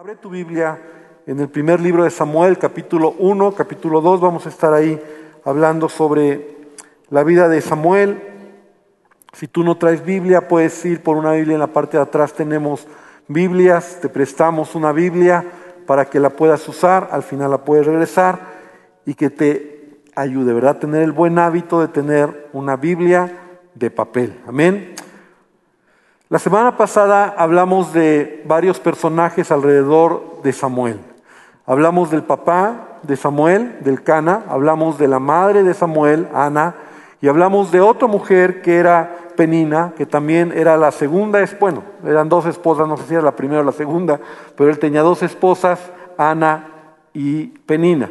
Abre tu Biblia en el primer libro de Samuel, capítulo 1, capítulo 2. Vamos a estar ahí hablando sobre la vida de Samuel. Si tú no traes Biblia, puedes ir por una Biblia. En la parte de atrás tenemos Biblias. Te prestamos una Biblia para que la puedas usar. Al final la puedes regresar y que te ayude, ¿verdad? Tener el buen hábito de tener una Biblia de papel. Amén. La semana pasada hablamos de varios personajes alrededor de Samuel. Hablamos del papá de Samuel, del Cana, hablamos de la madre de Samuel, Ana, y hablamos de otra mujer que era Penina, que también era la segunda, bueno, eran dos esposas, no sé si era la primera o la segunda, pero él tenía dos esposas, Ana y Penina.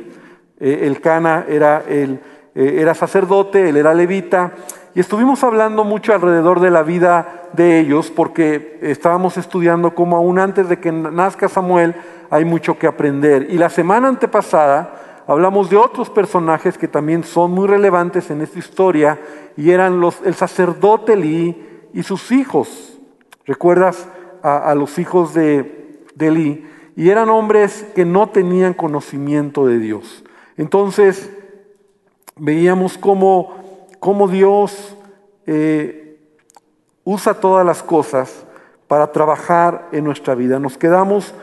Eh, el Cana era, el, eh, era sacerdote, él era levita, estuvimos hablando mucho alrededor de la vida de ellos porque estábamos estudiando cómo aún antes de que nazca Samuel hay mucho que aprender. Y la semana antepasada hablamos de otros personajes que también son muy relevantes en esta historia y eran los, el sacerdote Elí y sus hijos. ¿Recuerdas a, los hijos de, de? Y eran hombres que no tenían conocimiento de Dios. Entonces veíamos cómo cómo Dios eh, usa todas las cosas para trabajar en nuestra vida. Nos quedamos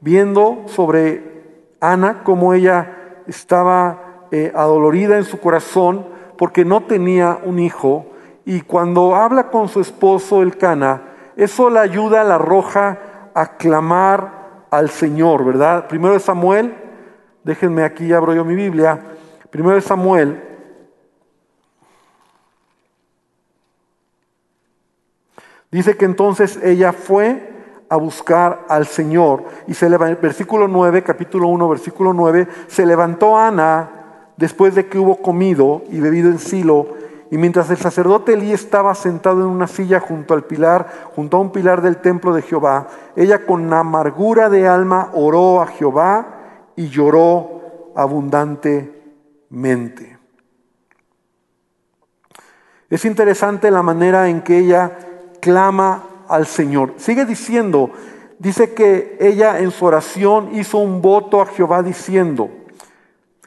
viendo sobre Ana, cómo ella estaba eh, adolorida en su corazón porque no tenía un hijo y cuando habla con su esposo el Cana, eso la ayuda, la arroja a clamar al Señor, ¿verdad? Primero de Samuel, déjenme aquí, abro yo mi Biblia, primero de Samuel Dice que entonces ella fue a buscar al Señor y se levantó, versículo 9, capítulo 1, versículo 9, se levantó Ana después de que hubo comido y bebido en Silo y mientras el sacerdote Elí estaba sentado en una silla junto al pilar, junto a un pilar del templo de Jehová, ella con amargura de alma oró a Jehová y lloró abundantemente. Es interesante la manera en que ella clama al Señor. Sigue diciendo, dice que ella en su oración hizo un voto a Jehová diciendo,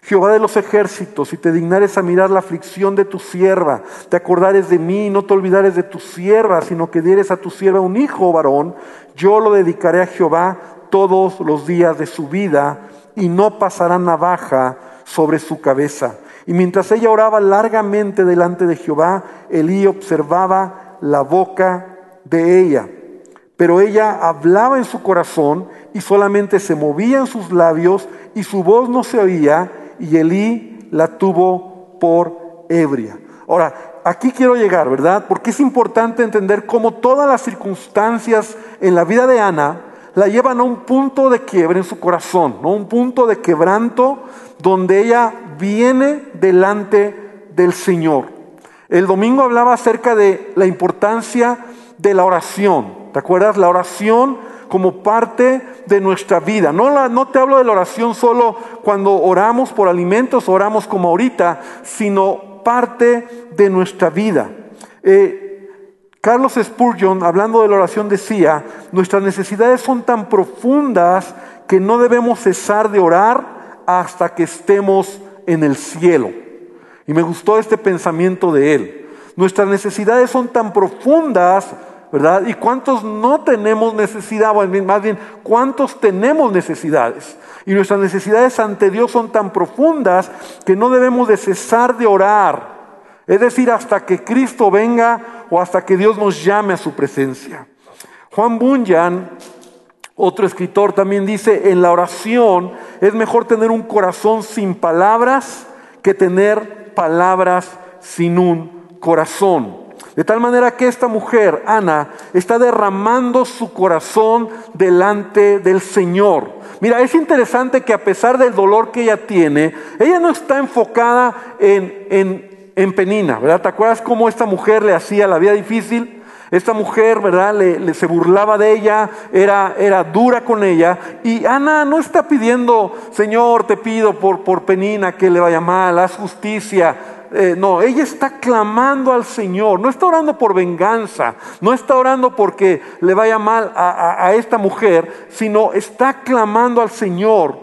Jehová de los ejércitos, si te dignares a mirar la aflicción de tu sierva, te acordares de mí, no te olvidares de tu sierva, sino que dieres a tu sierva un hijo varón, yo lo dedicaré a Jehová todos los días de su vida y no pasará navaja sobre su cabeza. Y mientras ella oraba largamente delante de Jehová, Elí observaba la boca de ella. Pero ella hablaba en su corazón y solamente se movían sus labios y su voz no se oía y Elí la tuvo por ebria. Ahora, aquí quiero llegar, ¿verdad? Porque es importante entender cómo todas las circunstancias en la vida de Ana la llevan a un punto de quiebre en su corazón, ¿no? un punto de quebranto donde ella viene delante del Señor. El domingo hablaba acerca de la importancia de la oración. ¿Te acuerdas? La oración como parte de nuestra vida. No, no te hablo de la oración solo cuando oramos por alimentos, oramos como ahorita, sino parte de nuestra vida. Eh, Carlos Spurgeon, hablando de la oración, decía, nuestras necesidades son tan profundas que no debemos cesar de orar hasta que estemos en el cielo. Y me gustó este pensamiento de él. Nuestras necesidades son tan profundas, ¿verdad? ¿Y cuántos no tenemos necesidad? Más bien, ¿cuántos tenemos necesidades? Y nuestras necesidades ante Dios son tan profundas que no debemos de cesar de orar. Es decir, hasta que Cristo venga o hasta que Dios nos llame a su presencia. Juan Bunyan, otro escritor, también dice, en la oración es mejor tener un corazón sin palabras que tener palabras sin un corazón. De tal manera que esta mujer, Ana, está derramando su corazón delante del Señor. Mira, es interesante que a pesar del dolor que ella tiene, ella no está enfocada en, en, en Penina, ¿verdad? ¿Te acuerdas cómo esta mujer le hacía la vida difícil? Esta mujer, ¿verdad? Le, se burlaba de ella, era, era dura con ella. Y Ana no está pidiendo, Señor, te pido por, por Penina que le vaya mal, haz justicia. eh, no, ella está clamando al Señor, no está orando por venganza, no está orando porque le vaya mal a esta mujer, sino está clamando al Señor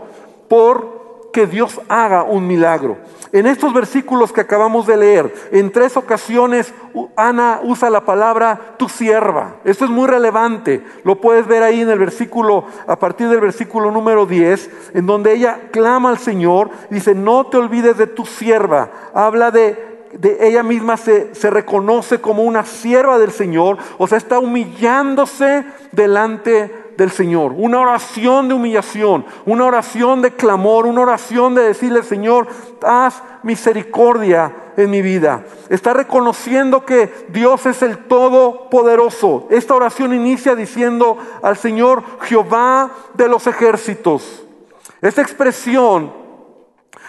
por que Dios haga un milagro. En estos versículos que acabamos de leer, en tres ocasiones Ana usa la palabra tu sierva. Esto es muy relevante. Lo puedes ver ahí en el versículo, a partir del versículo número 10, en donde ella clama al Señor, dice, no te olvides de tu sierva. Habla de ella misma se, se, reconoce como una sierva del Señor, o sea, está humillándose delante del Señor, una oración de humillación, una oración de clamor, una oración de decirle, Señor, haz misericordia en mi vida. Está reconociendo que Dios es el Todopoderoso. Esta oración inicia diciendo al Señor, Jehová de los ejércitos. Esta expresión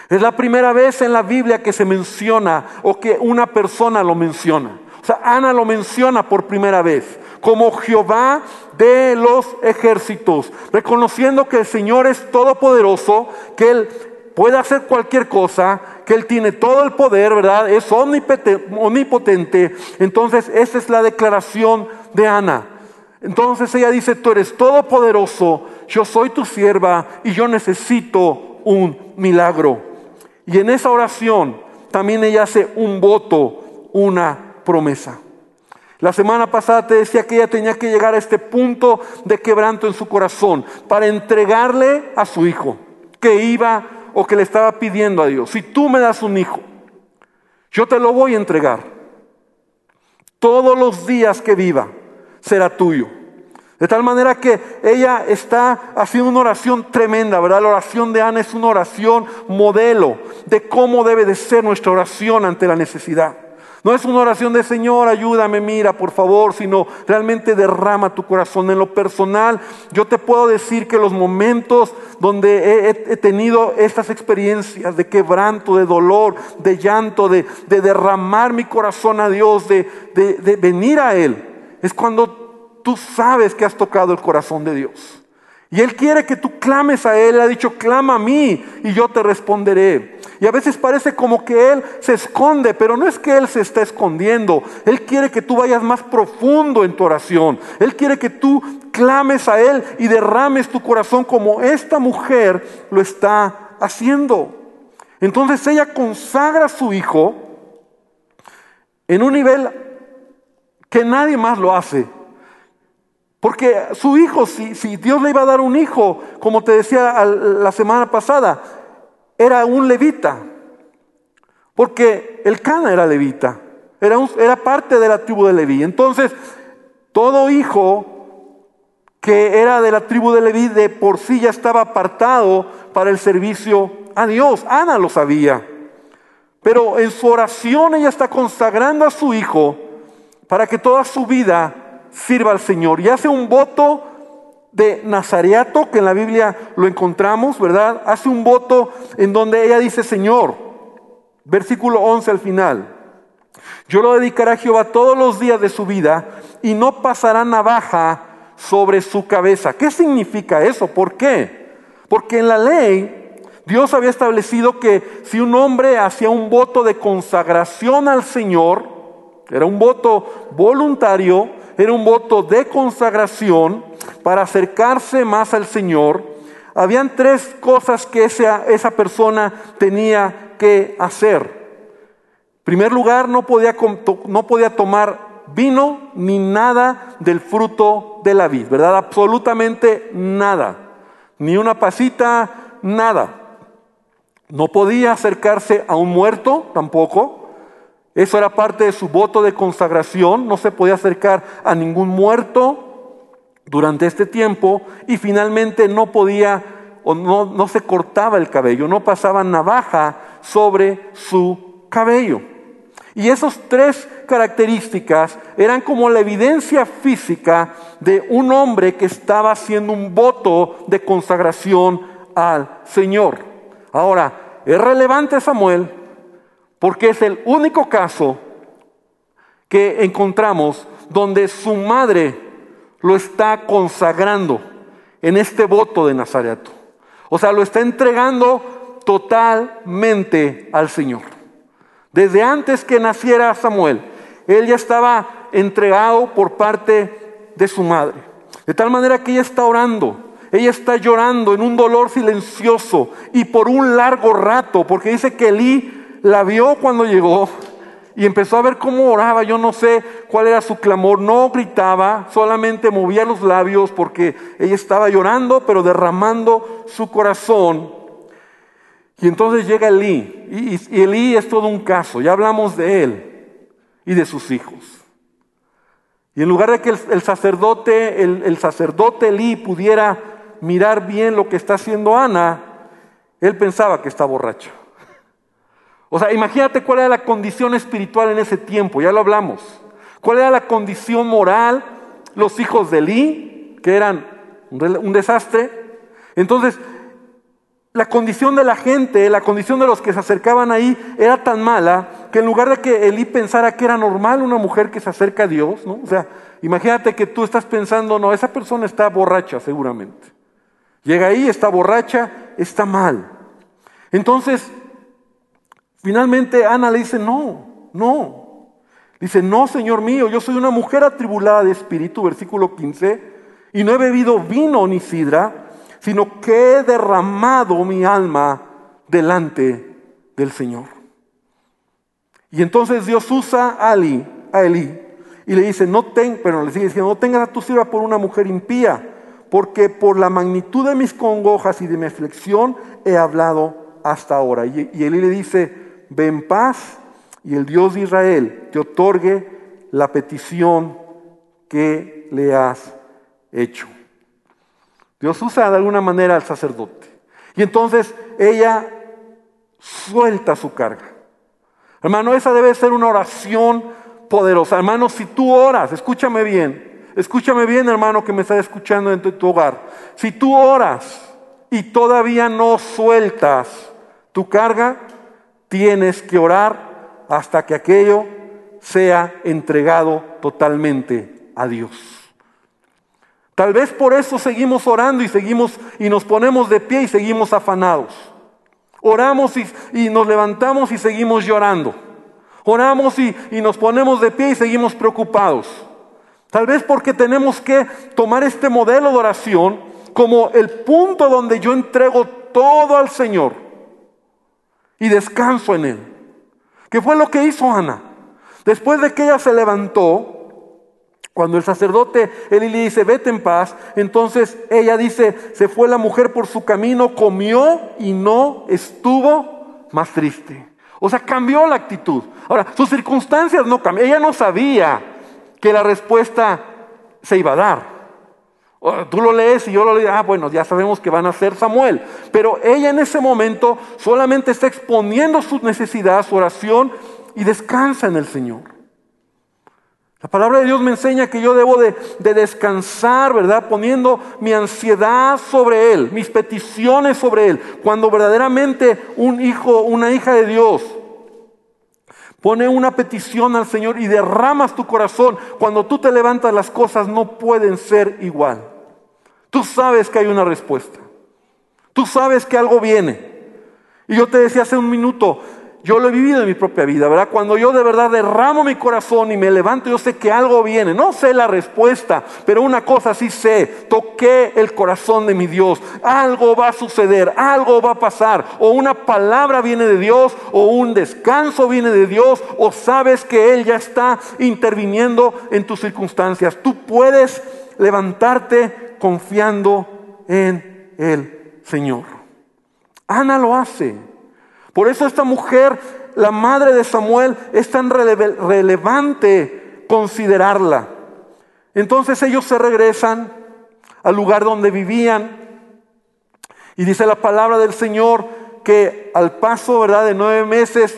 es la primera vez en la Biblia que se menciona o que una persona lo menciona. O sea, Ana lo menciona por primera vez como Jehová de los ejércitos, reconociendo que el Señor es todopoderoso, que Él puede hacer cualquier cosa, que Él tiene todo el poder, ¿verdad? Es omnipotente. Entonces, esa es la declaración de Ana. Entonces ella dice, tú eres todopoderoso, yo soy tu sierva y yo necesito un milagro. Y en esa oración también ella hace un voto, una promesa. La semana pasada te decía que ella tenía que llegar a este punto de quebranto en su corazón para entregarle a su hijo que iba o que le estaba pidiendo a Dios. Si tú me das un hijo, yo te lo voy a entregar. Todos los días que viva será tuyo. De tal manera que ella está haciendo una oración tremenda, ¿verdad? La oración de Ana es una oración modelo de cómo debe de ser nuestra oración ante la necesidad. No es una oración de Señor, ayúdame, mira, por favor, sino realmente derrama tu corazón. En lo personal, yo te puedo decir que los momentos donde he, tenido estas experiencias de quebranto, de dolor, de llanto, de, derramar mi corazón a Dios, de, venir a Él, es cuando tú sabes que has tocado el corazón de Dios. Y Él quiere que tú clames a Él. Ha dicho, clama a mí y yo te responderé. Y a veces parece como que Él se esconde, pero no es que Él se está escondiendo. Él quiere que tú vayas más profundo en tu oración. Él quiere que tú clames a Él y derrames tu corazón como esta mujer lo está haciendo. Entonces ella consagra a su hijo en un nivel que nadie más lo hace. Porque su hijo, si, Dios le iba a dar un hijo, como te decía la semana pasada, era un levita. Porque el Cana era levita, era, era parte de la tribu de Leví. Entonces, todo hijo que era de la tribu de Leví de por sí ya estaba apartado para el servicio a Dios. Ana lo sabía. Pero en su oración ella está consagrando a su hijo para que toda su vida sirva al Señor. Y hace un voto de Nazareato, que en la Biblia lo encontramos, ¿verdad? Hace un voto en donde ella dice, Señor, versículo 11 al final, yo lo dedicaré a Jehová todos los días de su vida y no pasará navaja sobre su cabeza. ¿Qué significa eso? ¿Por qué? Porque en la ley Dios había establecido que si un hombre hacía un voto de consagración al Señor, era un voto voluntario, era un voto de consagración para acercarse más al Señor. Habían tres cosas que esa, esa persona tenía que hacer. En primer lugar, no podía, no podía tomar vino ni nada del fruto de la vid, ¿verdad? Absolutamente nada. Ni una pasita, nada. No podía acercarse a un muerto tampoco. Eso era parte de su voto de consagración. No se podía acercar a ningún muerto durante este tiempo. Y finalmente no podía o no, no se cortaba el cabello, no pasaba navaja sobre su cabello. Y esas tres características eran como la evidencia física de un hombre que estaba haciendo un voto de consagración al Señor. Ahora, es relevante Samuel porque es el único caso que encontramos donde su madre lo está consagrando en este voto de Nazareto. O sea, lo está entregando totalmente al Señor. Desde antes que naciera Samuel, él ya estaba entregado por parte de su madre. De tal manera que ella está orando, ella está llorando en un dolor silencioso y por un largo rato, porque dice que Elí la vio cuando llegó y empezó a ver cómo oraba. Yo no sé cuál era su clamor. No gritaba, solamente movía los labios porque ella estaba llorando, pero derramando su corazón. Y entonces llega Elí. Y, Elí es todo un caso. Ya hablamos de él y de sus hijos. Y en lugar de que el, sacerdote, el, el sacerdote Elí pudiera mirar bien lo que está haciendo Ana, él pensaba que está borracho. O sea, imagínate cuál era la condición espiritual en ese tiempo, ya lo hablamos. ¿Cuál era la condición moral? Los hijos de Elí, que eran un desastre. Entonces, la condición de la gente, la condición de los que se acercaban ahí era tan mala que en lugar de que Elí pensara que era normal una mujer que se acerca a Dios, ¿no? O sea, imagínate que tú estás pensando, no, esa persona está borracha seguramente. Llega ahí, está borracha, está mal. Entonces, Finalmente Ana le dice, no, no. Dice, no, Señor mío, yo soy una mujer atribulada de espíritu, versículo 15, y no he bebido vino ni sidra, sino que he derramado mi alma delante del Señor. Y entonces Dios usa a Eli, a y le dice, no ten, pero le sigue diciendo, no tengas a tu sierva por una mujer impía, porque por la magnitud de mis congojas y de mi aflicción he hablado hasta ahora. Y, y Eli le dice, ve en paz y el Dios de Israel te otorgue la petición que le has hecho. Dios usa de alguna manera al sacerdote. Y entonces ella suelta su carga. Hermano, esa debe ser una oración poderosa. Hermano, si tú oras, escúchame bien, escúchame bien, hermano, que me está escuchando en tu hogar. Si tú oras y todavía no sueltas tu carga, Tienes que orar hasta que aquello sea entregado totalmente a Dios. Tal vez por eso seguimos orando y seguimos y nos ponemos de pie y seguimos afanados. Oramos y, nos levantamos y seguimos llorando. Oramos y, y nos ponemos de pie y seguimos preocupados. Tal vez porque tenemos que tomar este modelo de oración como el punto donde yo entrego todo al Señor y descanso en Él. ¿Qué fue lo que hizo Ana? Después de que ella se levantó, cuando el sacerdote Eli le dice, vete en paz, entonces ella dice, se fue la mujer por su camino, comió y no estuvo más triste. O sea, cambió la actitud. Ahora, sus circunstancias no cambiaron. Ella no sabía que la respuesta se iba a dar. Tú lo lees y yo lo leo, ah, bueno, ya sabemos que van a ser Samuel. Pero ella en ese momento solamente está exponiendo su necesidad, su oración y descansa en el Señor. La palabra de Dios me enseña que yo debo de, de, descansar, ¿verdad? Poniendo mi ansiedad sobre Él, mis peticiones sobre Él. Cuando verdaderamente un hijo, una hija de Dios Pone una petición al Señor y derramas tu corazón. Cuando tú te levantas las cosas no pueden ser igual. Tú sabes que hay una respuesta. Tú sabes que algo viene. Y yo te decía hace un minuto, yo lo he vivido en mi propia vida, ¿verdad? Cuando yo de verdad derramo mi corazón y me levanto, yo sé que algo viene. No sé la respuesta, pero una cosa sí sé. Toqué el corazón de mi Dios. Algo va a suceder, algo va a pasar. O una palabra viene de Dios, o un descanso viene de Dios, o sabes que Él ya está interviniendo en tus circunstancias. Tú puedes levantarte confiando en el Señor. Ana lo hace. Por eso esta mujer, la madre de Samuel, es tan relevante considerarla. Entonces ellos se regresan al lugar donde vivían y dice la palabra del Señor que al paso, ¿verdad?, de nueve meses,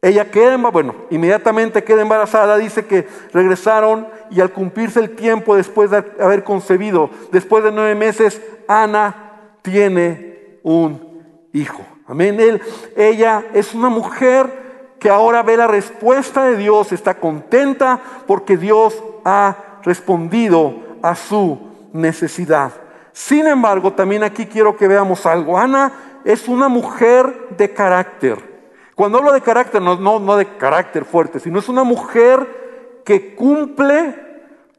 ella queda, bueno, inmediatamente queda embarazada, dice que regresaron y al cumplirse el tiempo después de haber concebido, después de nueve meses, Ana tiene un hijo. Amén. Él, ella es una mujer que ahora ve la respuesta de Dios, está contenta porque Dios ha respondido a su necesidad. Sin embargo, también aquí quiero que veamos algo. Ana es una mujer de carácter. Cuando hablo de carácter, no, no, no de carácter fuerte, sino es una mujer que cumple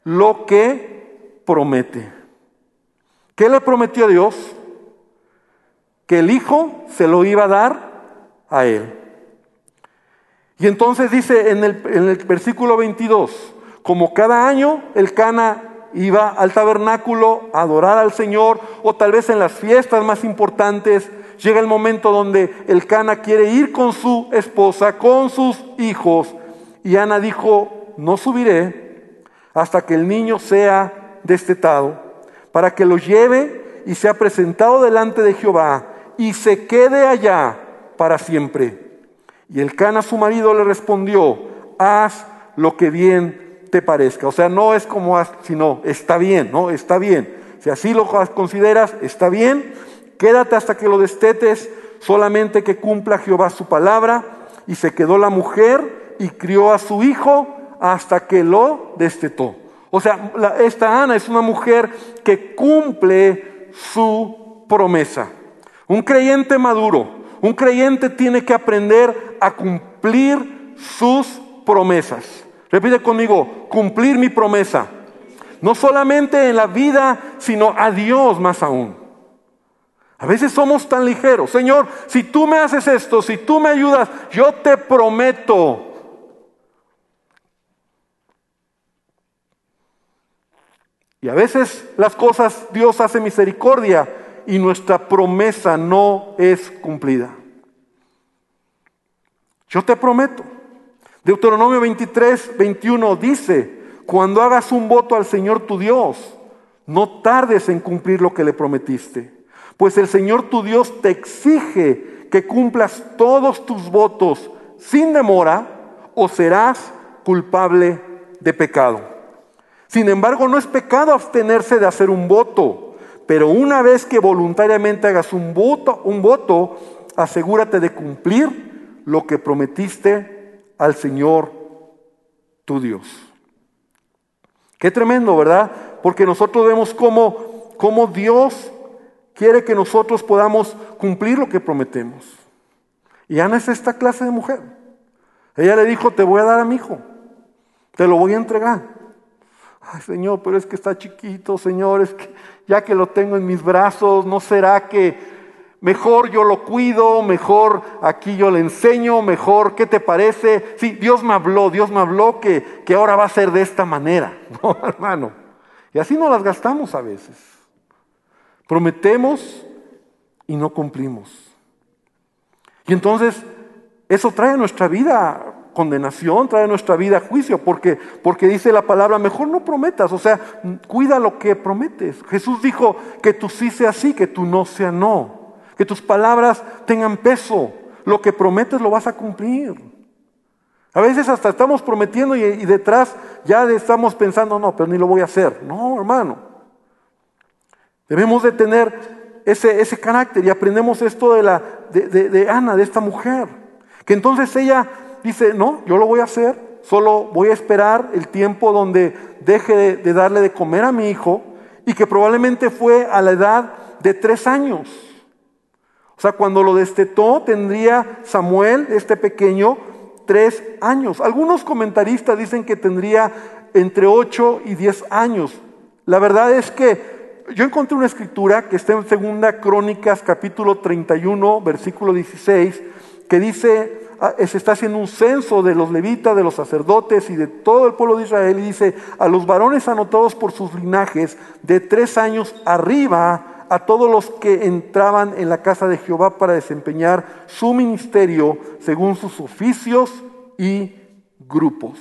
lo que promete. ¿Qué le prometió Dios? Que el hijo se lo iba a dar a él. Y entonces dice en el, en el versículo 22, como cada año el Cana iba al tabernáculo a adorar al Señor, o tal vez en las fiestas más importantes, llega el momento donde el Cana quiere ir con su esposa, con sus hijos, y Ana dijo, no subiré hasta que el niño sea destetado, para que lo lleve y sea presentado delante de Jehová y se quede allá para siempre. Y el Cana, su marido, le respondió, haz lo que bien te parezca. O sea, no es como haz, sino está bien, ¿no? Está bien. Si así lo consideras, está bien. Quédate hasta que lo destetes, solamente que cumpla Jehová su palabra. Y se quedó la mujer y crió a su hijo hasta que lo destetó. O sea, esta Ana es una mujer que cumple su promesa. Un creyente maduro, un creyente tiene que aprender a cumplir sus promesas. Repite conmigo, cumplir mi promesa. No solamente en la vida, sino a Dios más aún. A veces somos tan ligeros. Señor, si tú me haces esto, si tú me ayudas, yo te prometo. Y a veces las cosas Dios hace misericordia y nuestra promesa no es cumplida. Yo te prometo. Deuteronomio 23, 21 dice, cuando hagas un voto al Señor tu Dios, no tardes en cumplir lo que le prometiste, pues el Señor tu Dios te exige que cumplas todos tus votos sin demora o serás culpable de pecado. Sin embargo, no es pecado abstenerse de hacer un voto pero una vez que voluntariamente hagas un voto, un voto, asegúrate de cumplir lo que prometiste al Señor tu Dios. Qué tremendo, ¿verdad? Porque nosotros vemos cómo, cómo Dios quiere que nosotros podamos cumplir lo que prometemos. Y Ana es esta clase de mujer. Ella le dijo, te voy a dar a mi hijo, te lo voy a entregar. Ay, Señor, pero es que está chiquito, Señor, es que ya que lo tengo en mis brazos, ¿no será que mejor yo lo cuido, mejor aquí yo le enseño, mejor, ¿qué te parece? Sí, Dios me habló, Dios me habló que, que ahora va a ser de esta manera, ¿no, hermano? Y así nos las gastamos a veces. Prometemos y no cumplimos. Y entonces eso trae a nuestra vida condenación, trae nuestra vida juicio, porque, porque dice la palabra, mejor no prometas, o sea, cuida lo que prometes. Jesús dijo que tu sí sea sí, que tu no sea no, que tus palabras tengan peso, lo que prometes lo vas a cumplir. A veces hasta estamos prometiendo y, detrás ya estamos pensando, no, pero ni lo voy a hacer. No, hermano. Debemos de tener ese, ese carácter y aprendemos esto de, la, de, de Ana, de esta mujer, que entonces ella dice, no, yo lo voy a hacer, solo voy a esperar el tiempo donde deje de, darle de comer a mi hijo y que probablemente fue a la edad de tres años. O sea, cuando lo destetó tendría Samuel, este pequeño, tres años. Algunos comentaristas dicen que tendría entre ocho y diez años. La verdad es que yo encontré una escritura que está en Segunda Crónicas capítulo 31, versículo 16, que dice, se está haciendo un censo de los levitas, de los sacerdotes y de todo el pueblo de Israel y dice, a los varones anotados por sus linajes de tres años arriba, a todos los que entraban en la casa de Jehová para desempeñar su ministerio según sus oficios y grupos.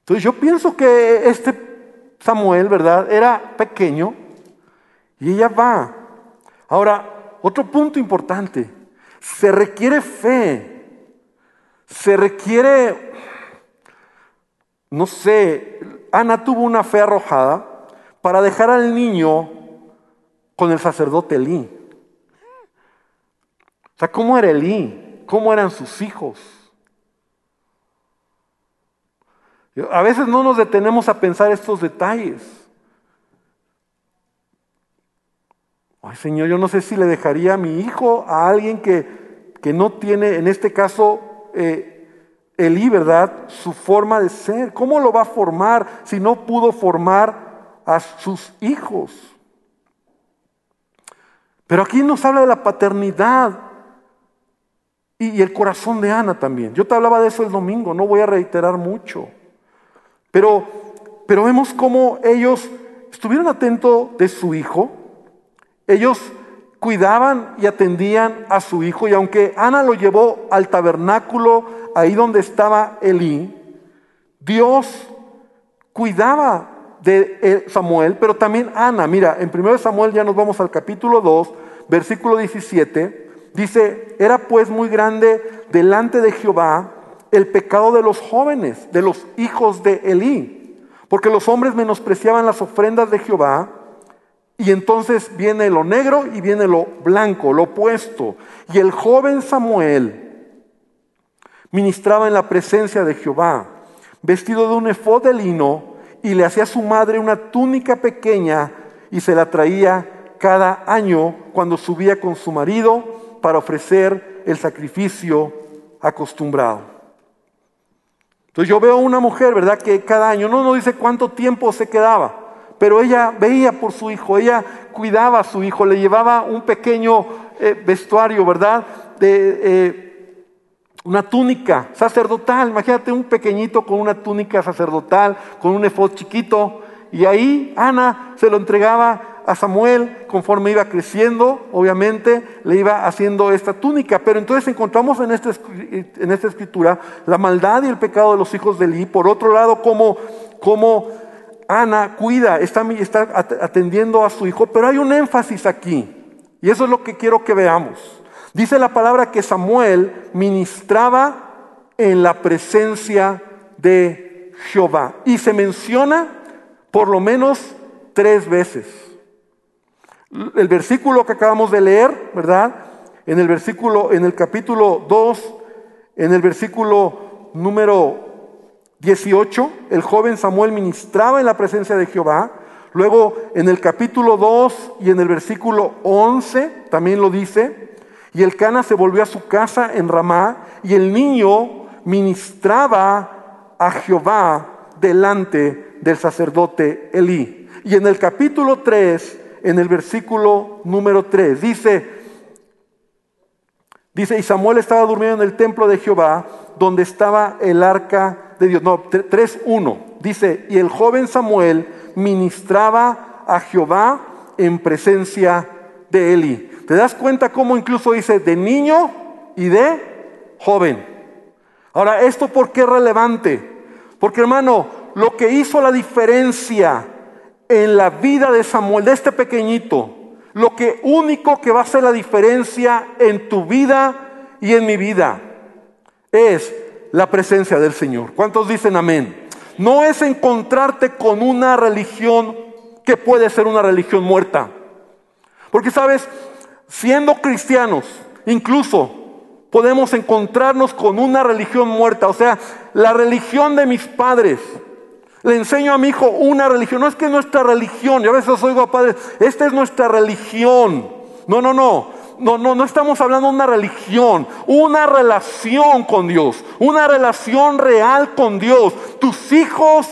Entonces yo pienso que este Samuel, ¿verdad? Era pequeño y ella va. Ahora, otro punto importante. Se requiere fe, se requiere, no sé, Ana tuvo una fe arrojada para dejar al niño con el sacerdote Elí. O sea, ¿cómo era Elí? ¿Cómo eran sus hijos? A veces no nos detenemos a pensar estos detalles. Ay, Señor, yo no sé si le dejaría a mi hijo a alguien que, que no tiene, en este caso, eh, Elí, ¿verdad? Su forma de ser. ¿Cómo lo va a formar si no pudo formar a sus hijos? Pero aquí nos habla de la paternidad y, el corazón de Ana también. Yo te hablaba de eso el domingo, no voy a reiterar mucho. Pero, pero vemos cómo ellos estuvieron atentos de su hijo. Ellos cuidaban y atendían a su hijo y aunque Ana lo llevó al tabernáculo, ahí donde estaba Elí, Dios cuidaba de eh, Samuel, pero también Ana. Mira, en 1 Samuel ya nos vamos al capítulo 2, versículo 17. Dice, era pues muy grande delante de Jehová el pecado de los jóvenes, de los hijos de Elí, porque los hombres menospreciaban las ofrendas de Jehová, y entonces viene lo negro y viene lo blanco, lo opuesto. Y el joven Samuel ministraba en la presencia de Jehová, vestido de un efod de lino, y le hacía a su madre una túnica pequeña y se la traía cada año cuando subía con su marido para ofrecer el sacrificio acostumbrado. Entonces yo veo una mujer, ¿verdad? Que cada año, no nos dice cuánto tiempo se quedaba, pero ella veía por su hijo, ella cuidaba a su hijo, le llevaba un pequeño eh, vestuario, ¿verdad? De eh, una túnica sacerdotal. Imagínate un pequeñito con una túnica sacerdotal, con un efod chiquito, y ahí Ana se lo entregaba a Samuel, conforme iba creciendo, obviamente, le iba haciendo esta túnica. Pero entonces encontramos en esta, en esta escritura la maldad y el pecado de los hijos de Eli. Por otro lado, como, como Ana cuida, está, está atendiendo a su hijo, pero hay un énfasis aquí. Y eso es lo que quiero que veamos. Dice la palabra que Samuel ministraba en la presencia de Jehová. Y se menciona por lo menos tres veces. El versículo que acabamos de leer, ¿verdad? En el versículo, en el capítulo 2, en el versículo número 18, el joven Samuel ministraba en la presencia de Jehová. Luego en el capítulo 2 y en el versículo 11 también lo dice. Y el Cana se volvió a su casa en Ramá y el niño ministraba a Jehová delante del sacerdote Elí. Y en el capítulo 3 en el versículo número 3. Dice, dice, y Samuel estaba durmiendo en el templo de Jehová, donde estaba el arca de Dios. No, 3.1. Dice, y el joven Samuel ministraba a Jehová en presencia de Eli. ¿Te das cuenta cómo incluso dice de niño y de joven? Ahora, ¿esto por qué es relevante? Porque hermano, lo que hizo la diferencia en la vida de Samuel, de este pequeñito, lo que único que va a hacer la diferencia en tu vida y en mi vida es la presencia del Señor. ¿Cuántos dicen amén? No es encontrarte con una religión que puede ser una religión muerta. Porque sabes, siendo cristianos, incluso podemos encontrarnos con una religión muerta, o sea, la religión de mis padres, le enseño a mi hijo una religión. No es que nuestra religión, yo a veces oigo a padres, esta es nuestra religión. No, no, no. No, no, no estamos hablando de una religión, una relación con Dios, una relación real con Dios. Tus hijos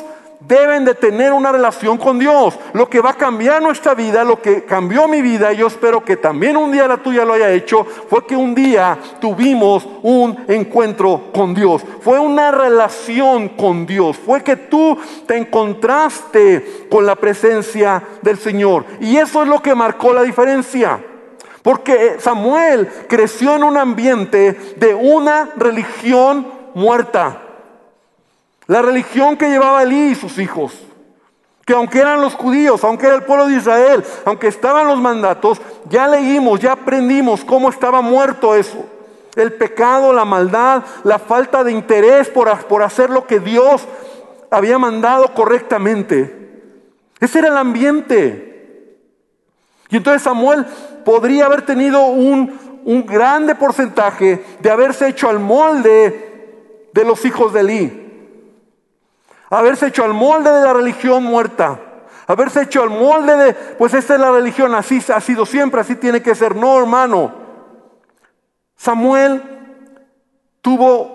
deben de tener una relación con Dios. Lo que va a cambiar nuestra vida, lo que cambió mi vida, y yo espero que también un día la tuya lo haya hecho, fue que un día tuvimos un encuentro con Dios. Fue una relación con Dios. Fue que tú te encontraste con la presencia del Señor. Y eso es lo que marcó la diferencia. Porque Samuel creció en un ambiente de una religión muerta. La religión que llevaba Elí y sus hijos, que aunque eran los judíos, aunque era el pueblo de Israel, aunque estaban los mandatos, ya leímos, ya aprendimos cómo estaba muerto eso. El pecado, la maldad, la falta de interés por, por hacer lo que Dios había mandado correctamente. Ese era el ambiente. Y entonces Samuel podría haber tenido un, un grande porcentaje de haberse hecho al molde de los hijos de Elí haberse hecho al molde de la religión muerta, haberse hecho al molde de, pues esta es la religión, así ha sido siempre, así tiene que ser. No, hermano. Samuel tuvo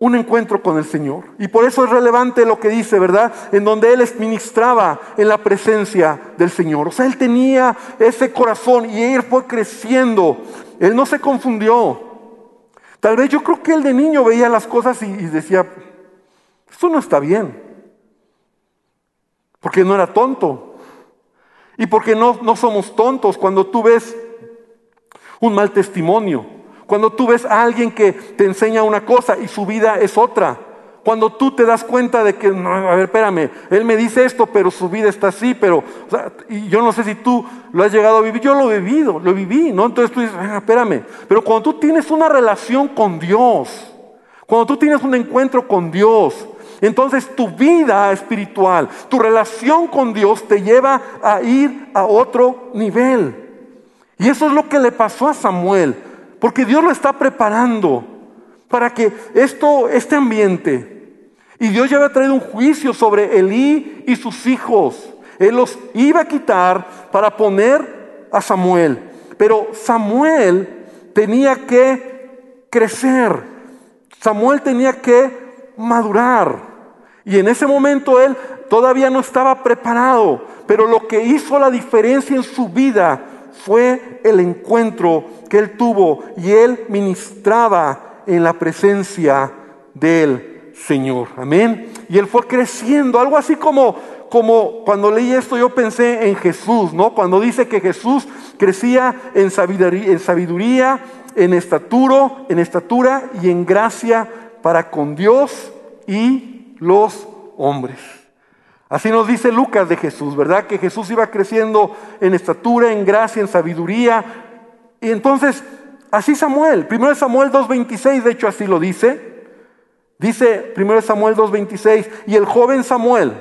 un encuentro con el Señor. Y por eso es relevante lo que dice, ¿verdad? En donde él ministraba en la presencia del Señor. O sea, él tenía ese corazón y él fue creciendo. Él no se confundió. Tal vez yo creo que él de niño veía las cosas y, y decía, esto no está bien. Porque no era tonto. Y porque no, no somos tontos cuando tú ves un mal testimonio. Cuando tú ves a alguien que te enseña una cosa y su vida es otra. Cuando tú te das cuenta de que, a ver, espérame, él me dice esto, pero su vida está así, pero, yo no sé si tú lo has llegado a vivir, yo lo he vivido, lo viví, ¿no? Entonces tú dices, ah, espérame, pero cuando tú tienes una relación con Dios, cuando tú tienes un encuentro con Dios, entonces tu vida espiritual, tu relación con Dios te lleva a ir a otro nivel. Y eso es lo que le pasó a Samuel, porque Dios lo está preparando para que esto, este ambiente, y Dios ya había traído un juicio sobre Elí y sus hijos. Él los iba a quitar para poner a Samuel. Pero Samuel tenía que crecer. Samuel tenía que madurar. Y en ese momento él todavía no estaba preparado, pero lo que hizo la diferencia en su vida fue el encuentro que él tuvo y él ministraba en la presencia del Señor. Amén. Y él fue creciendo, algo así como como cuando leí esto yo pensé en Jesús, ¿no? Cuando dice que Jesús crecía en sabiduría, en, sabiduría, en estatura, en estatura y en gracia para con Dios y los hombres. Así nos dice Lucas de Jesús, ¿verdad? Que Jesús iba creciendo en estatura, en gracia, en sabiduría. Y entonces, así Samuel, 1 Samuel 2.26, de hecho así lo dice. Dice 1 Samuel 2.26, y el joven Samuel,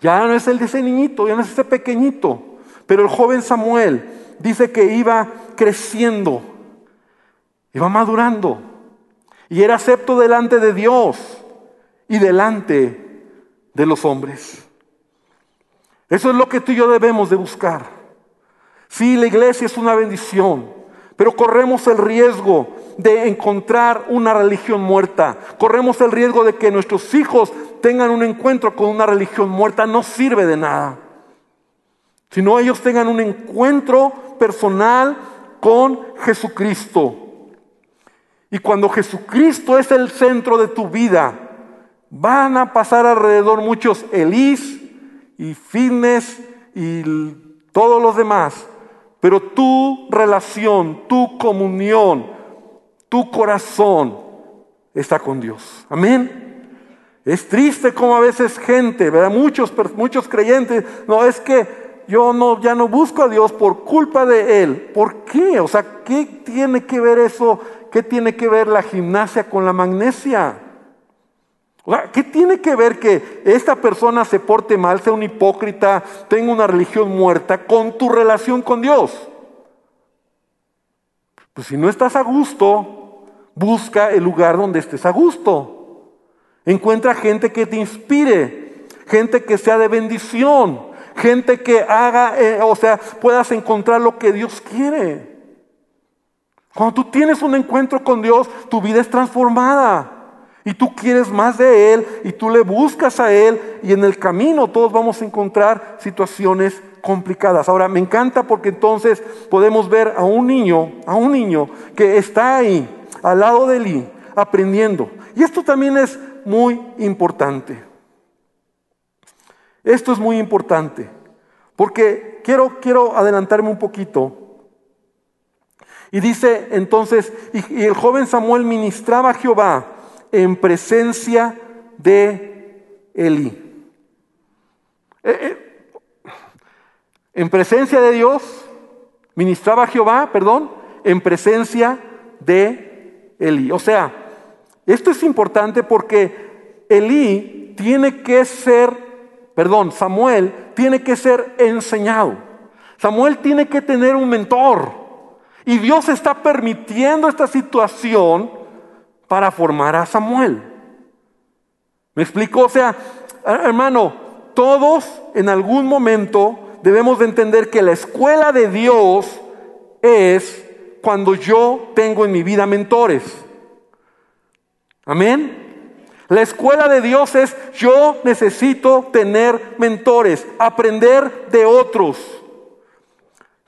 ya no es el de ese niñito, ya no es ese pequeñito, pero el joven Samuel dice que iba creciendo, iba madurando, y era acepto delante de Dios y delante de los hombres. Eso es lo que tú y yo debemos de buscar. Sí, la iglesia es una bendición, pero corremos el riesgo de encontrar una religión muerta. Corremos el riesgo de que nuestros hijos tengan un encuentro con una religión muerta. No sirve de nada. Sino ellos tengan un encuentro personal con Jesucristo. Y cuando Jesucristo es el centro de tu vida, Van a pasar alrededor muchos Elís y Fines y todos los demás. Pero tu relación, tu comunión, tu corazón está con Dios. Amén. Es triste como a veces gente, ¿verdad? Muchos, muchos creyentes, no, es que yo no, ya no busco a Dios por culpa de Él. ¿Por qué? O sea, ¿qué tiene que ver eso? ¿Qué tiene que ver la gimnasia con la magnesia? ¿Qué tiene que ver que esta persona se porte mal, sea un hipócrita, tenga una religión muerta con tu relación con Dios? Pues si no estás a gusto, busca el lugar donde estés a gusto. Encuentra gente que te inspire, gente que sea de bendición, gente que haga, eh, o sea, puedas encontrar lo que Dios quiere. Cuando tú tienes un encuentro con Dios, tu vida es transformada. Y tú quieres más de Él y tú le buscas a Él y en el camino todos vamos a encontrar situaciones complicadas. Ahora, me encanta porque entonces podemos ver a un niño, a un niño que está ahí, al lado de Él, aprendiendo. Y esto también es muy importante. Esto es muy importante. Porque quiero, quiero adelantarme un poquito. Y dice entonces, y, y el joven Samuel ministraba a Jehová en presencia de Elí. Eh, eh, en presencia de Dios, ministraba Jehová, perdón, en presencia de Elí. O sea, esto es importante porque Elí tiene que ser, perdón, Samuel tiene que ser enseñado. Samuel tiene que tener un mentor. Y Dios está permitiendo esta situación para formar a Samuel. ¿Me explico? O sea, hermano, todos en algún momento debemos de entender que la escuela de Dios es cuando yo tengo en mi vida mentores. Amén. La escuela de Dios es yo necesito tener mentores, aprender de otros.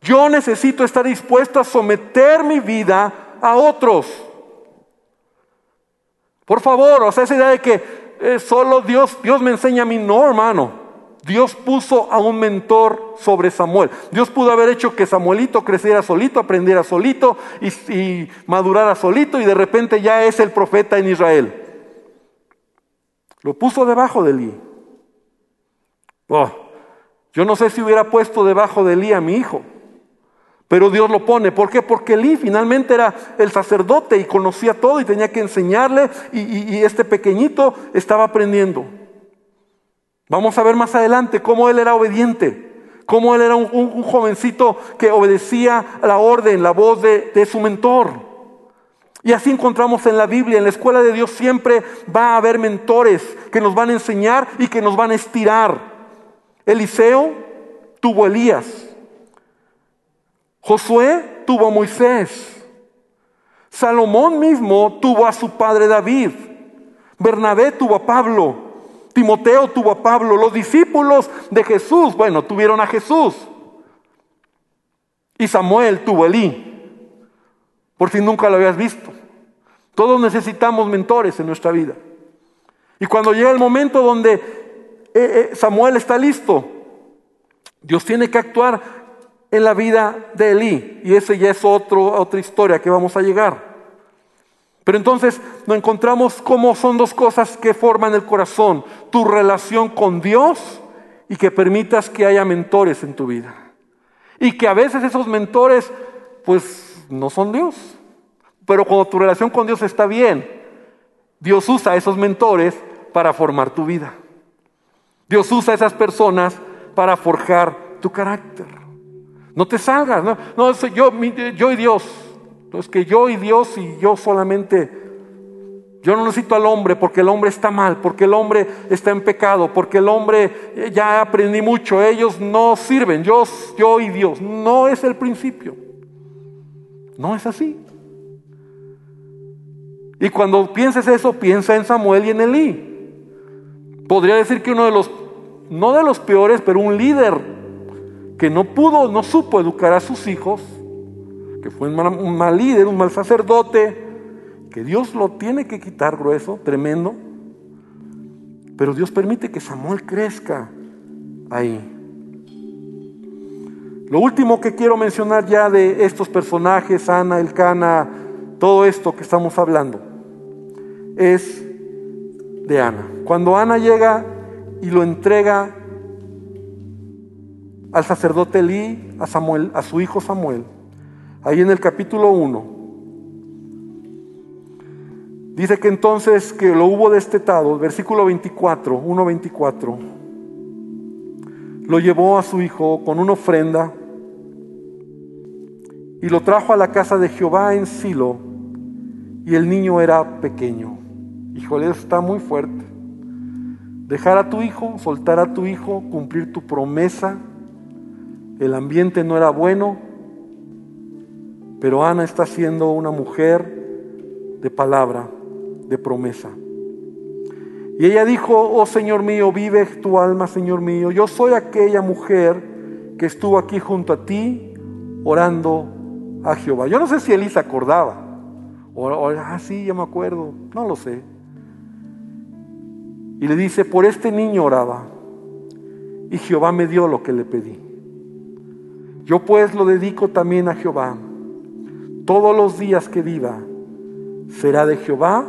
Yo necesito estar dispuesto a someter mi vida a otros. Por favor, o sea, esa idea de que eh, solo Dios, Dios me enseña a mí, no, hermano. Dios puso a un mentor sobre Samuel. Dios pudo haber hecho que Samuelito creciera solito, aprendiera solito y, madurara solito y de repente ya es el profeta en Israel. Lo puso debajo de Elí. Oh, yo no sé si hubiera puesto debajo de Elí a mi hijo, pero Dios lo pone. ¿Por qué? Porque Elí finalmente era el sacerdote y conocía todo y tenía que enseñarle y este pequeñito estaba aprendiendo. Vamos a ver más adelante cómo él era obediente, cómo él era un, jovencito que obedecía la orden, la voz de, su mentor. Y así encontramos en la Biblia, en la escuela de Dios siempre va a haber mentores que nos van a enseñar y que nos van a estirar. Eliseo tuvo Elías. Josué tuvo a Moisés. Salomón mismo tuvo a su padre David. Bernabé tuvo a Pablo. Timoteo tuvo a Pablo, los discípulos de Jesús, bueno, tuvieron a Jesús. Y Samuel tuvo a Elí, por si nunca lo habías visto. Todos necesitamos mentores en nuestra vida. Y cuando llega el momento donde eh, eh, Samuel está listo, Dios tiene que actuar en la vida de Elí. Y esa ya es otro, otra historia que vamos a llegar. Pero entonces nos encontramos cómo son dos cosas que forman el corazón. Tu relación con Dios y que permitas que haya mentores en tu vida. Y que a veces esos mentores pues no son Dios. Pero cuando tu relación con Dios está bien, Dios usa a esos mentores para formar tu vida. Dios usa a esas personas para forjar tu carácter. No te salgas, no, no yo, yo y Dios. Entonces que yo y Dios y yo solamente, yo no necesito al hombre porque el hombre está mal, porque el hombre está en pecado, porque el hombre eh, ya aprendí mucho, ellos no sirven, yo, yo y Dios. No es el principio. No es así. Y cuando pienses eso, piensa en Samuel y en Elí. Podría decir que uno de los, no de los peores, pero un líder que no pudo, no supo educar a sus hijos, que fue un mal, líder, un mal sacerdote, que Dios lo tiene que quitar grueso, tremendo. Pero Dios permite que Samuel crezca ahí. Lo último que quiero mencionar ya de estos personajes, Ana, Elcana, todo esto que estamos hablando, es de Ana. Cuando Ana llega y lo entrega al sacerdote Elí, a Samuel, a su hijo Samuel, Ahí en el capítulo 1. Dice que entonces que lo hubo destetado, versículo 24, 1.24, lo llevó a su hijo con una ofrenda y lo trajo a la casa de Jehová en Silo y el niño era pequeño. Híjole, está muy fuerte. Dejar a tu hijo, soltar a tu hijo, cumplir tu promesa. El ambiente no era bueno, pero Ana está siendo una mujer de palabra, de promesa. Y ella dijo, oh Señor mío, vive tu alma, Señor mío. Yo soy aquella mujer que estuvo aquí junto a ti orando a Jehová. Yo no sé si Elisa acordaba. O, ah, sí, ya me acuerdo. No lo sé. Y le dice, por este niño oraba. Y Jehová me dio lo que le pedí. Yo pues lo dedico también a Jehová todos los días que viva será de Jehová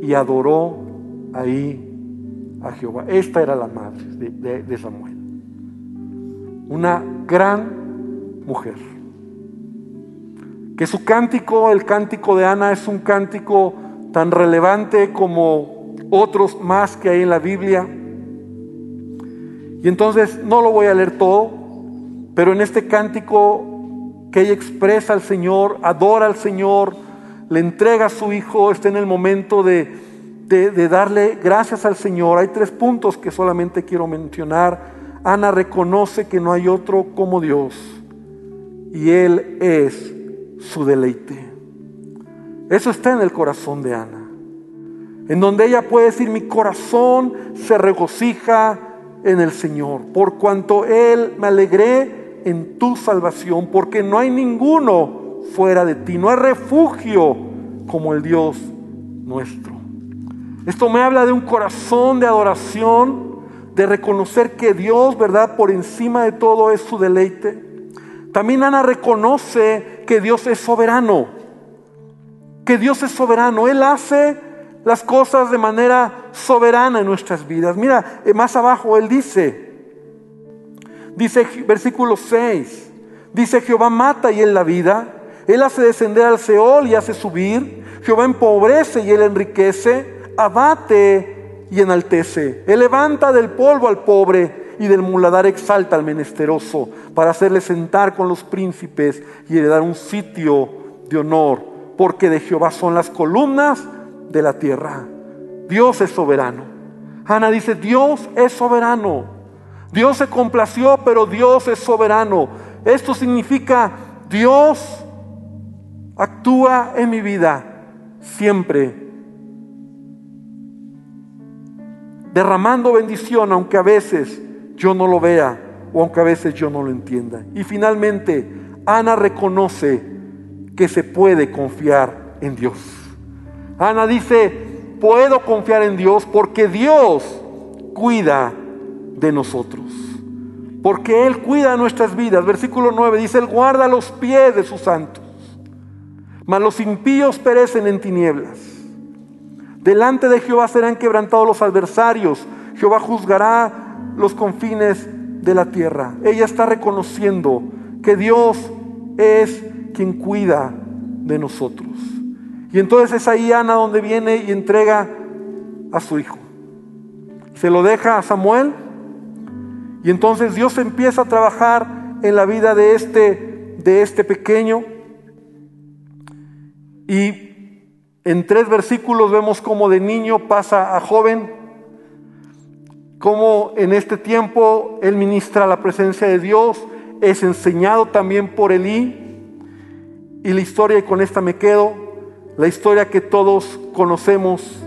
y adoró ahí a Jehová. Esta era la madre de, Samuel. Una gran mujer. Que su cántico, el cántico de Ana, es un cántico tan relevante como otros más que hay en la Biblia. Y entonces no lo voy a leer todo, pero en este cántico que ella expresa al Señor, adora al Señor, le entrega a su hijo, está en el momento de, de, darle gracias al Señor. Hay tres puntos que solamente quiero mencionar. Ana reconoce que no hay otro como Dios y Él es su deleite. Eso está en el corazón de Ana. En donde ella puede decir, mi corazón se regocija en el Señor, por cuanto Él me alegré en tu salvación, porque no hay ninguno fuera de ti, no hay refugio como el Dios nuestro. Esto me habla de un corazón de adoración, de reconocer que Dios, ¿verdad? Por encima de todo es su deleite. También Ana reconoce que Dios es soberano, que Dios es soberano. Él hace las cosas de manera soberana en nuestras vidas. Mira, eh, más abajo Él dice, dice versículo 6, dice Jehová mata y Él la vida, Él hace descender al Seol y hace subir, Jehová empobrece y Él enriquece, abate y enaltece, Él levanta del polvo al pobre y del muladar exalta al menesteroso para hacerle sentar con los príncipes y heredar un sitio de honor, porque de Jehová son las columnas de la tierra. Dios es soberano. Ana dice, Dios es soberano. Dios se complació, pero Dios es soberano. Esto significa, Dios actúa en mi vida siempre, derramando bendición, aunque a veces yo no lo vea o aunque a veces yo no lo entienda. Y finalmente, Ana reconoce que se puede confiar en Dios. Ana dice, puedo confiar en Dios porque Dios cuida de nosotros. Porque Él cuida nuestras vidas. Versículo 9 dice, Él guarda los pies de sus santos. Mas los impíos perecen en tinieblas. Delante de Jehová serán quebrantados los adversarios. Jehová juzgará los confines de la tierra. Ella está reconociendo que Dios es quien cuida de nosotros. Y entonces es ahí Ana donde viene y entrega a su hijo. Se lo deja a Samuel y entonces Dios empieza a trabajar en la vida de este, de este pequeño. Y en tres versículos vemos cómo de niño pasa a joven, cómo en este tiempo Él ministra la presencia de Dios, es enseñado también por Elí. Y la historia, y con esta me quedo, la historia que todos conocemos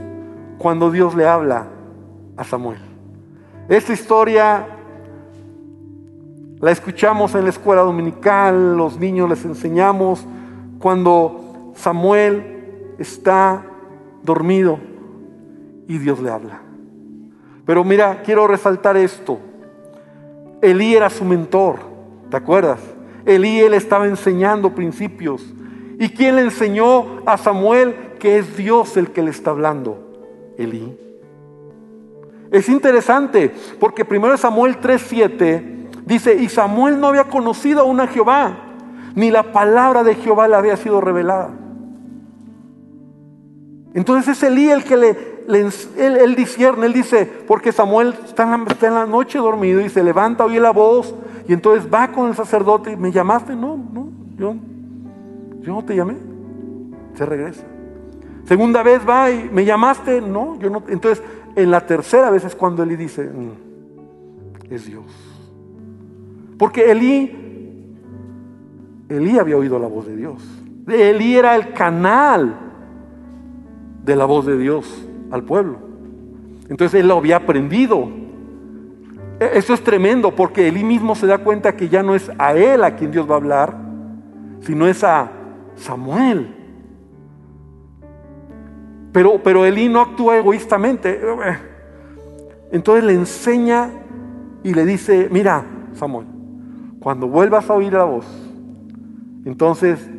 cuando Dios le habla a Samuel. Esta historia la escuchamos en la escuela dominical, los niños les enseñamos cuando Samuel está dormido y Dios le habla. Pero mira, quiero resaltar esto. Elí era su mentor, ¿te acuerdas? Elí él estaba enseñando principios. ¿Y quién le enseñó a Samuel que es Dios el que le está hablando? Elí. Es interesante porque primero Samuel 3:7 dice, y Samuel no había conocido aún a Jehová, ni la palabra de Jehová le había sido revelada. Entonces es Elí el que le, él, él discierne, él dice, porque Samuel está en, la, noche dormido y se levanta, oye la voz, y entonces va con el sacerdote, ¿me llamaste? No, no, yo, yo no te llamé. Se regresa. Segunda vez va y me llamaste, no, yo no. Entonces, en la tercera vez es cuando Elí dice, mm, es Dios. Porque Elí, Elí había oído la voz de Dios. Elí era el canal de la voz de Dios al pueblo. Entonces él lo había aprendido. E, eso es tremendo porque él mismo se da cuenta que ya no es a él a quien Dios va a hablar, sino es a Samuel. Pero, pero Elí no actúa egoístamente. Entonces le enseña y le dice, mira, Samuel, cuando vuelvas a oír la voz, entonces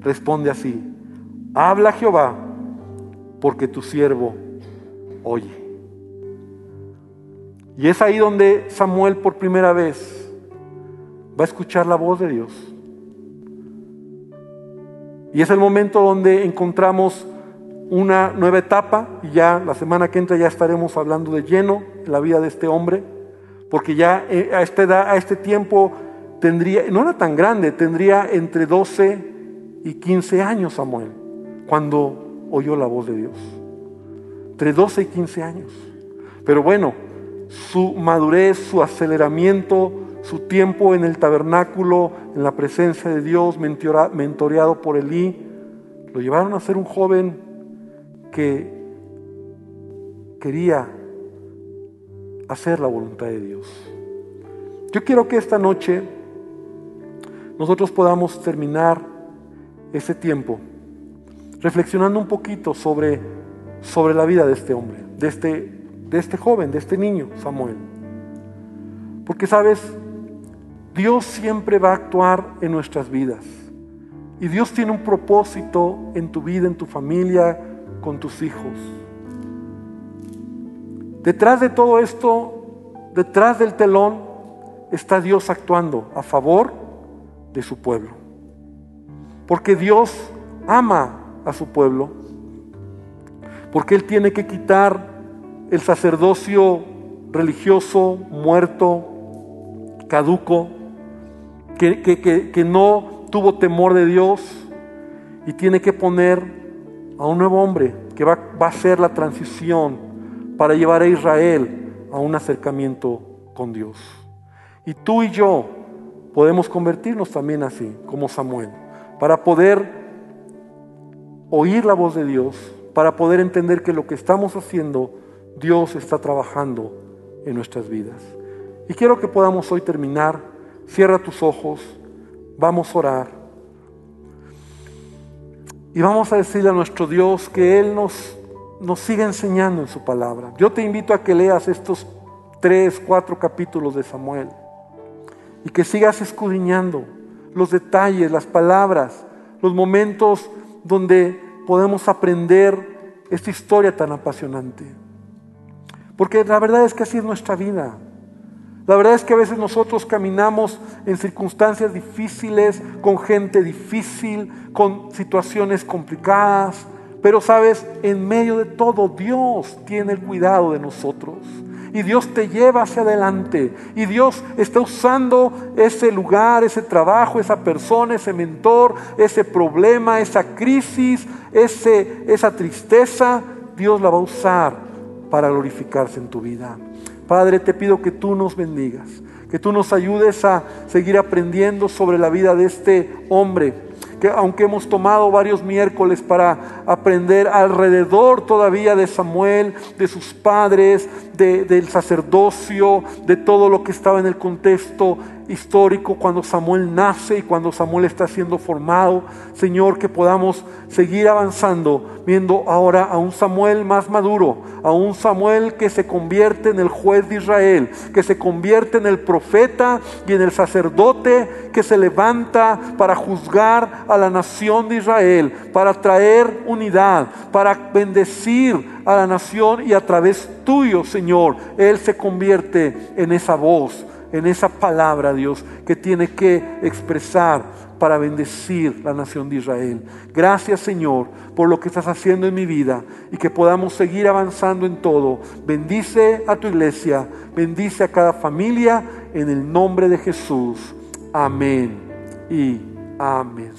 responde así, habla Jehová, porque tu siervo oye. Y es ahí donde Samuel por primera vez va a escuchar la voz de Dios. Y es el momento donde encontramos una nueva etapa y ya la semana que entra ya estaremos hablando de lleno la vida de este hombre, porque ya eh, a esta edad, a este tiempo tendría, no era tan grande, tendría entre 12 y 15 años Samuel, cuando oyó la voz de Dios entre 12 y 15 años. Pero bueno, su madurez, su aceleramiento, su tiempo en el tabernáculo, en la presencia de Dios, mentoreado por Elí, lo llevaron a ser un joven que quería hacer la voluntad de Dios. Yo quiero que esta noche nosotros podamos terminar ese tiempo reflexionando un poquito sobre, sobre la vida de este hombre, de este, de este joven, de este niño, Samuel. Porque sabes, Dios siempre va a actuar en nuestras vidas. Y Dios tiene un propósito en tu vida, en tu familia, con tus hijos. Detrás de todo esto, detrás del telón, está Dios actuando a favor de su pueblo. Porque Dios ama a su pueblo. Porque Él tiene que quitar el sacerdocio religioso muerto, caduco, que, no tuvo temor de Dios y tiene que poner a un nuevo hombre que va, va a ser la transición para llevar a Israel a un acercamiento con Dios. Y tú y yo podemos convertirnos también así, como Samuel, para poder oír la voz de Dios, para poder entender que lo que estamos haciendo, Dios está trabajando en nuestras vidas. Y quiero que podamos hoy terminar. Cierra tus ojos, vamos a orar. Y vamos a decirle a nuestro Dios que Él nos, nos siga enseñando en su palabra. Yo te invito a que leas estos tres, cuatro capítulos de Samuel y que sigas escudriñando los detalles, las palabras, los momentos donde podemos aprender esta historia tan apasionante. Porque la verdad es que así es nuestra vida. La verdad es que a veces nosotros caminamos en circunstancias difíciles, con gente difícil, con situaciones complicadas, pero sabes, en medio de todo Dios tiene el cuidado de nosotros y Dios te lleva hacia adelante y Dios está usando ese lugar, ese trabajo, esa persona, ese mentor, ese problema, esa crisis, ese, esa tristeza, Dios la va a usar para glorificarse en tu vida. Padre, te pido que tú nos bendigas, que tú nos ayudes a seguir aprendiendo sobre la vida de este hombre que aunque hemos tomado varios miércoles para aprender alrededor todavía de Samuel, de sus padres, del sacerdocio, de todo lo que estaba en el contexto histórico cuando Samuel nace y cuando Samuel está siendo formado. Señor, que podamos seguir avanzando, viendo ahora a un Samuel más maduro, a un Samuel que se convierte en el juez de Israel, que se convierte en el profeta y en el sacerdote que se levanta para juzgar a la nación de Israel, para traer unidad, para bendecir a la nación y a través tuyo, Señor, Él se convierte en esa voz en esa palabra, Dios, que tiene que expresar para bendecir la nación de Israel. Gracias, Señor, por lo que estás haciendo en mi vida y que podamos seguir avanzando en todo. Bendice a tu iglesia, bendice a cada familia en el nombre de Jesús. Amén y amén.